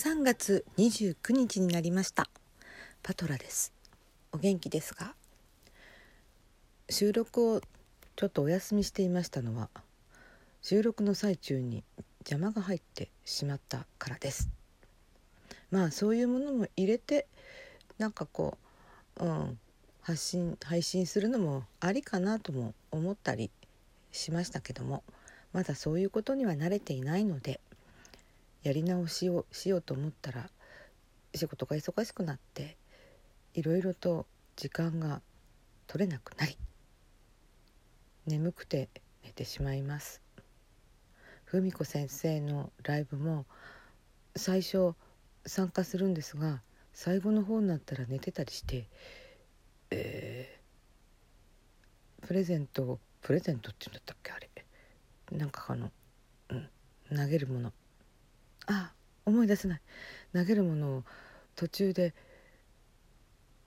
3月29日になりました。パトラです。お元気ですか？収録をちょっとお休みしていましたのは収録の最中に邪魔が入ってしまったからです。まあそういうものも入れてなんかこう、うん、発信配信するのもありかなとも思ったりしましたけどもまだそういうことには慣れていないのでやり直しをしようと思ったら仕事が忙しくなっていろいろと時間が取れなくなり眠くて寝てしまいます。文子先生のライブも最初参加するんですが最後の方になったら寝てたりして、えー、プレゼントプレゼントって言うんだったっけあれ。なんかあの、うん、投げるもの。あ思い出せない。投げるものを途中で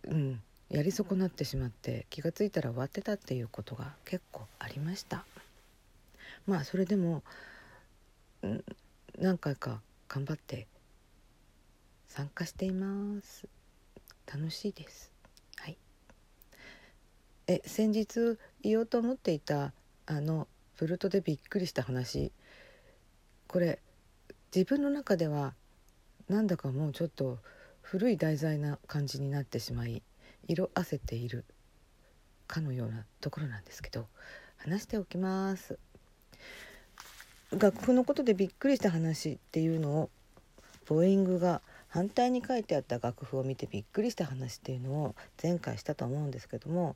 うんやり損なってしまって気が付いたら終わってたっていうことが結構ありました。まあそれでも、うん、何回か頑張って参加しています。楽しいです。はい。え先日言おうと思っていたあのプルトでびっくりした話。これ自分の中ではなんだかもうちょっと古い題材な感じになってしまい色あせているかのようなところなんですけど話しておきます楽譜のことでびっくりした話っていうのをボーイングが反対に書いてあった楽譜を見てびっくりした話っていうのを前回したと思うんですけども、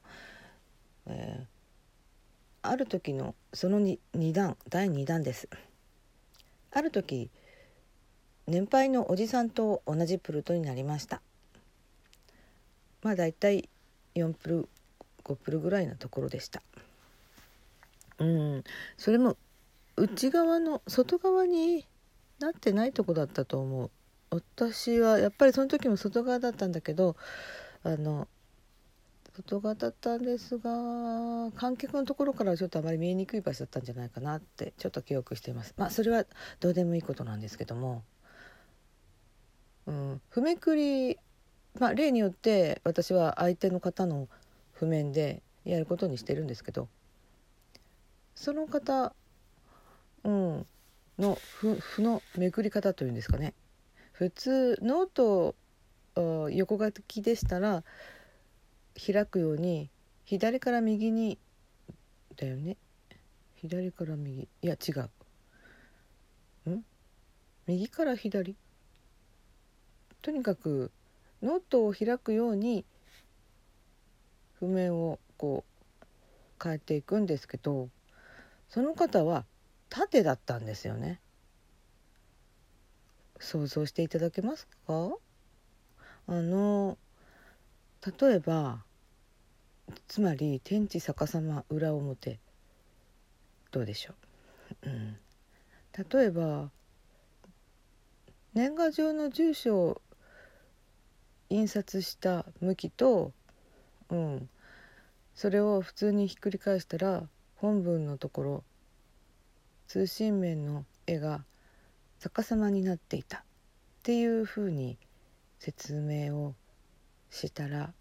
えー、ある時のその 2, 段第2弾です。ある時年配のおじさんと同じプルトになりました。まあだいたい4プル5プルぐらいのところでした。うん。それも内側の外側になってないとこだったと思う。私はやっぱりその時も外側だったんだけどあの外側だったんですが観客のところからはちょっとあまり見えにくい場所だったんじゃないかなってちょっと記憶しています。まあそれはどうでもいいことなんですけども。うん、譜めくり、まあ、例によって私は相手の方の譜面でやることにしてるんですけどその方、うん、の譜のめくり方というんですかね。普通ノート横書きでしたら開くように左から右にだよね。左から右いや違うん？右から左？とにかくノートを開くように譜面をこう変えていくんですけどその方は縦だったんですよね。想像していただけますか？あの例えばつまり天地逆さま裏表どうでしょう、うん、例えば年賀状の住所印刷した向きと、うん、それを普通にひっくり返したら本文のところ通信面の絵が逆さまになっていた。っていうふうに説明をしたら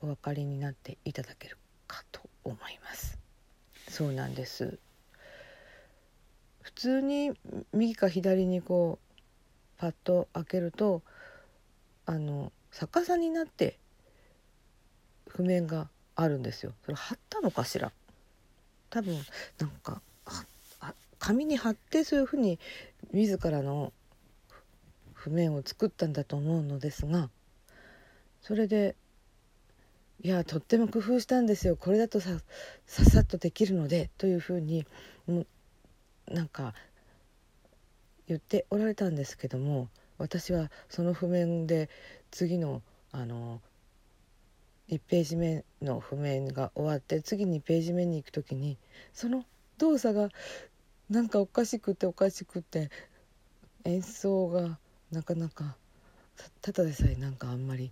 お分かりになっていただけるかと思います。そうなんです。普通に右か左にこうパッと開けるとあの逆さになって譜面があるんですよ。それ貼ったのかしら？多分なんか紙に貼ってそういうふうに自らの譜面を作ったんだと思うのですがそれでいやとっても工夫したんですよ。これだとさささっとできるのでというふうにもうなんか言っておられたんですけども私はその譜面で次のあの1ページ目の譜面が終わって次2ページ目に行く時にその動作がなんかおかしくておかしくて演奏がなかなかただでさえなんかあんまり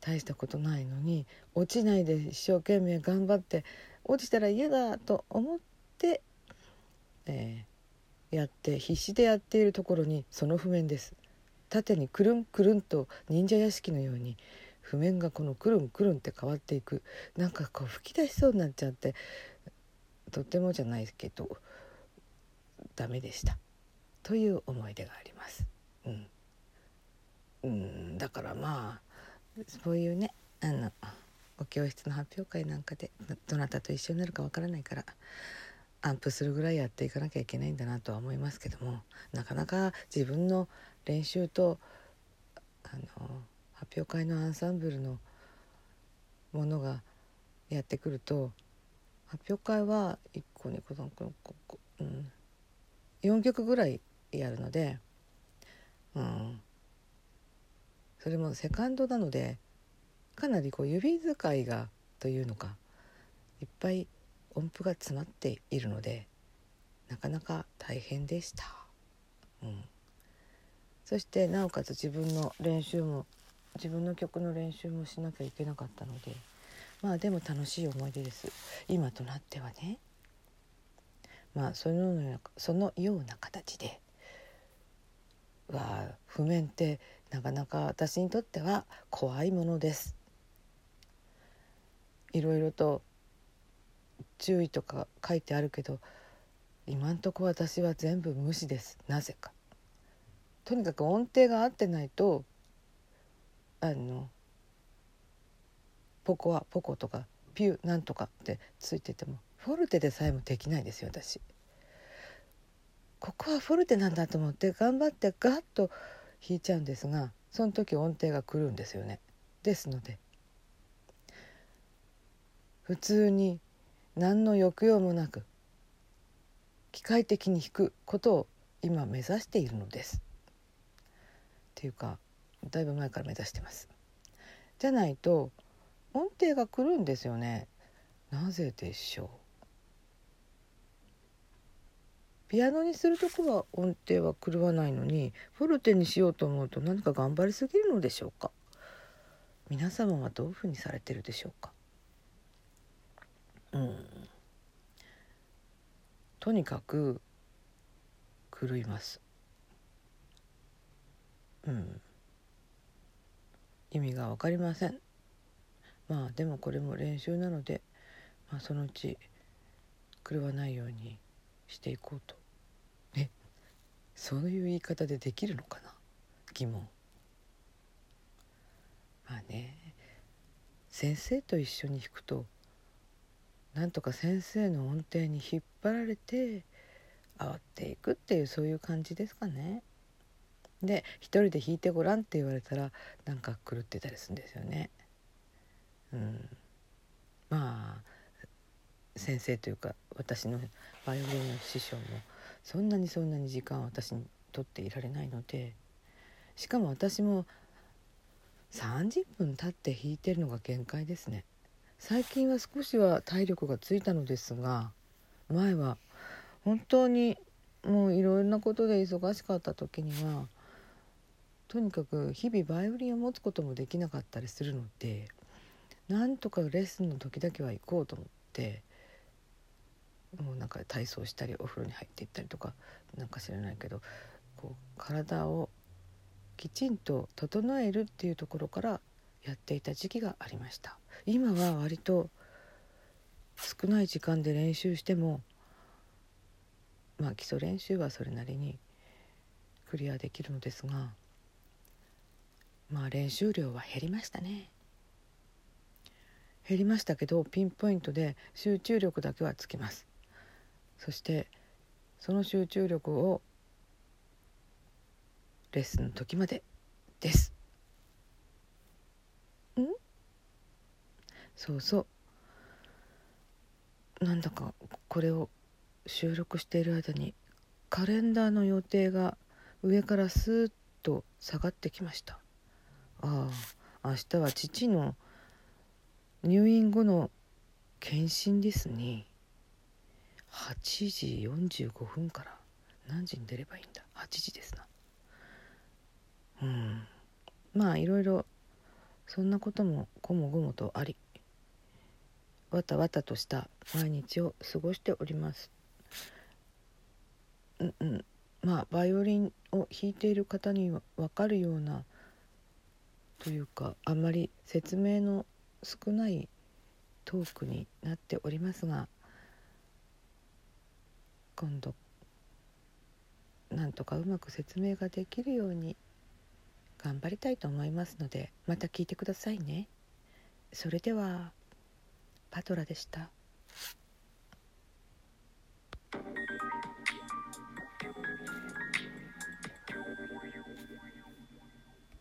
大したことないのに落ちないで一生懸命頑張って落ちたら嫌だと思って、えー、やって必死でやっているところにその譜面です。縦にくるんくるんと忍者屋敷のように譜面がこのくるんくるんって変わっていく。なんかこう吹き出しそうになっちゃってとてもじゃないけどダメでした。という思い出があります。うん、うんだからまあそういうねあのお教室の発表会なんかでどなたと一緒になるかわからないからアンプするぐらいやっていかなきゃいけないんだなとは思いますけどもなかなか自分の練習とあの発表会のアンサンブルのものがやってくると発表会は1個2個3個4個、うん、4曲ぐらいやるので、うん、それもセカンドなのでかなりこう指使いがというのかいっぱい音符が詰まっているのでなかなか大変でした。うん、そしてなおかつ自分の練習も自分の曲の練習もしなきゃいけなかったのでまあでも楽しい思い出です。今となってはね。まあそのようなそのような形では譜面ってなかなか私にとっては怖いものです。いろいろと注意とか書いてあるけど今んとこ私は全部無視です。なぜか。とにかく音程が合ってないとあのポコはポコとかピューなんとかってついててもフォルテでさえもできないですよ私。ここはフォルテなんだと思って頑張ってガッと弾いちゃうんですがその時音程が来るんですよね。ですので普通に何の抑揚もなく機械的に弾くことを今目指しているのです。っていうかだいぶ前から目指してます。じゃないと音程が来るんですよね。なぜでしょう？ピアノにするとこは音程は狂わないのにフォルテにしようと思うと何か頑張りすぎるのでしょうか？皆様はどういうふうにされてるでしょうか？うん。とにかく狂います。うん。意味が分かりません。まあでもこれも練習なので、まあ、そのうち狂わないようにしていこうと。ねそういう言い方でできるのかな？疑問。まあね先生と一緒に弾くとなんとか先生の音程に引っ張られて合っていくっていうそういう感じですかね。で一人で弾いてごらんって言われたらなんか狂ってたりするんですよね。うん、まあ先生というか私のバイオリンの師匠もそんなにそんなに時間私にとっていられないのでしかも私も30分経って弾いてるのが限界ですね最近は少しは体力がついたのですが前は本当にもういろんなことで忙しかった時にはとにかく日々バイオリンを持つこともできなかったりするのでなんとかレッスンの時だけは行こうと思ってもうなんか体操したりお風呂に入っていったりとかなんか知らないけどこう体をきちんと整えるっていうところからやっていた時期がありました。今は割と少ない時間で練習してもまあ基礎練習はそれなりにクリアできるのですがまあ練習量は減りましたね。減りましたけどピンポイントで集中力だけはつきます。そしてその集中力をレッスンの時までです。ん？そうそう。なんだかこれを収録している間にカレンダーの予定が上からスーッと下がってきました。ああ明日は父の入院後の検診ですね。8時45分から何時に出ればいいんだ？8時ですな。うん。まあいろいろそんなこともごもごもとありわたわたとした毎日を過ごしております。うんうん。まあバイオリンを弾いている方には分かるようなというかあんまり説明の少ないトークになっておりますが今度なんとかうまく説明ができるように頑張りたいと思いますのでまた聞いてくださいね。それではパトラでした。